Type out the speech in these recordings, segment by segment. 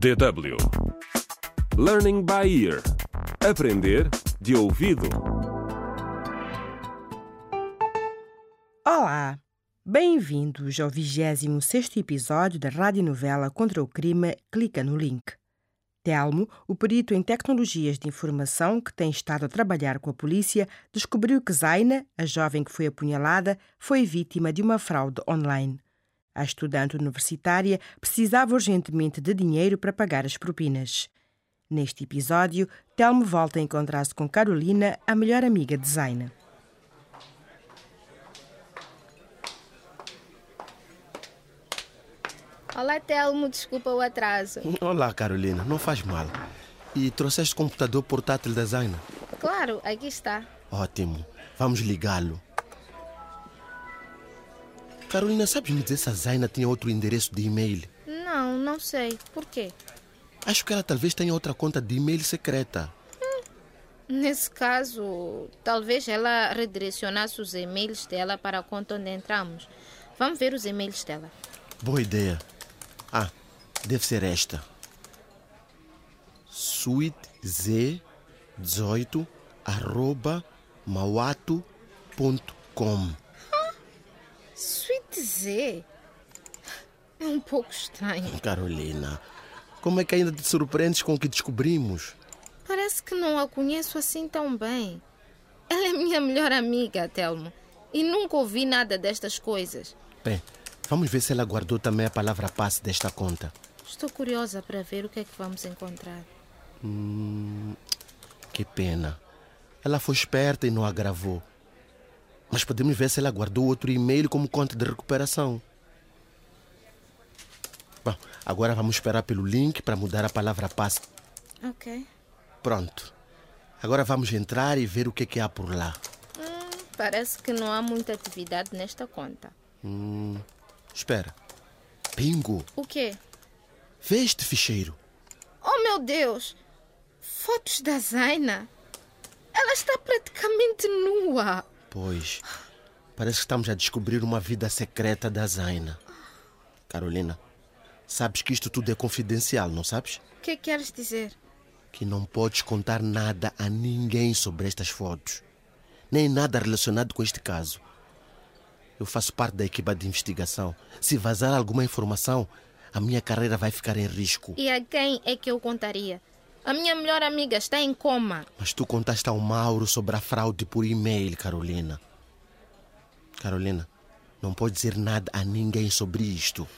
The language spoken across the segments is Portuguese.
DW Learning by Ear Aprender de ouvido. Olá! Bem-vindos ao 26 episódio da radionovela Contra o Crime Clica no Link. Telmo, o perito em tecnologias de informação que tem estado a trabalhar com a polícia, descobriu que Zaina, a jovem que foi apunhalada, foi vítima de uma fraude online. A estudante universitária precisava urgentemente de dinheiro para pagar as propinas. Neste episódio, Telmo volta a encontrar-se com Carolina, a melhor amiga de Zaina. Olá, Telmo, desculpa o atraso. Olá, Carolina, não faz mal. E trouxeste o computador portátil da Zaina? Claro, aqui está. Ótimo, vamos ligá-lo. Carolina, sabes me dizer se a Zaina tinha outro endereço de e-mail? Não, não sei. Por quê? Acho que ela talvez tenha outra conta de e-mail secreta. Nesse caso, talvez ela redirecionasse os e-mails dela para a conta onde entramos. Vamos ver os e-mails dela. Boa ideia. Ah, deve ser esta. suitez18 arroba mauato.com Z? É um pouco estranho. Carolina, como é que ainda te surpreendes com o que descobrimos? Parece que não a conheço assim tão bem. Ela é minha melhor amiga, Telmo. E nunca ouvi nada destas coisas. Bem, vamos ver se ela guardou também a palavra passe desta conta. Estou curiosa para ver o que é que vamos encontrar. Hum, que pena. Ela foi esperta e não a gravou. Mas podemos ver se ela guardou outro e-mail como conta de recuperação. Bom, agora vamos esperar pelo link para mudar a palavra passe. Ok. Pronto. Agora vamos entrar e ver o que, é que há por lá. Hum, parece que não há muita atividade nesta conta. Hum, espera. Bingo! O quê? Vê este ficheiro. Oh, meu Deus! Fotos da Zaina. Ela está praticamente nua. Pois, parece que estamos a descobrir uma vida secreta da Zaina. Carolina, sabes que isto tudo é confidencial, não sabes? O que queres dizer? Que não podes contar nada a ninguém sobre estas fotos, nem nada relacionado com este caso. Eu faço parte da equipa de investigação. Se vazar alguma informação, a minha carreira vai ficar em risco. E a quem é que eu contaria? A minha melhor amiga está em coma. Mas tu contaste ao Mauro sobre a fraude por e-mail, Carolina. Carolina, não pode dizer nada a ninguém sobre isto.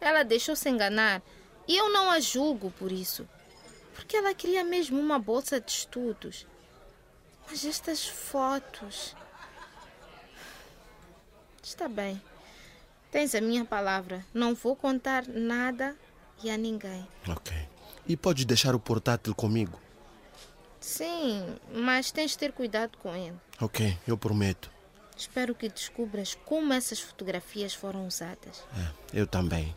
Ela deixou-se enganar e eu não a julgo por isso. Porque ela queria mesmo uma bolsa de estudos. Mas estas fotos. Está bem. Tens a minha palavra. Não vou contar nada e a ninguém. Ok. E podes deixar o portátil comigo? Sim, mas tens de ter cuidado com ele. Ok, eu prometo. Espero que descubras como essas fotografias foram usadas. É, eu também.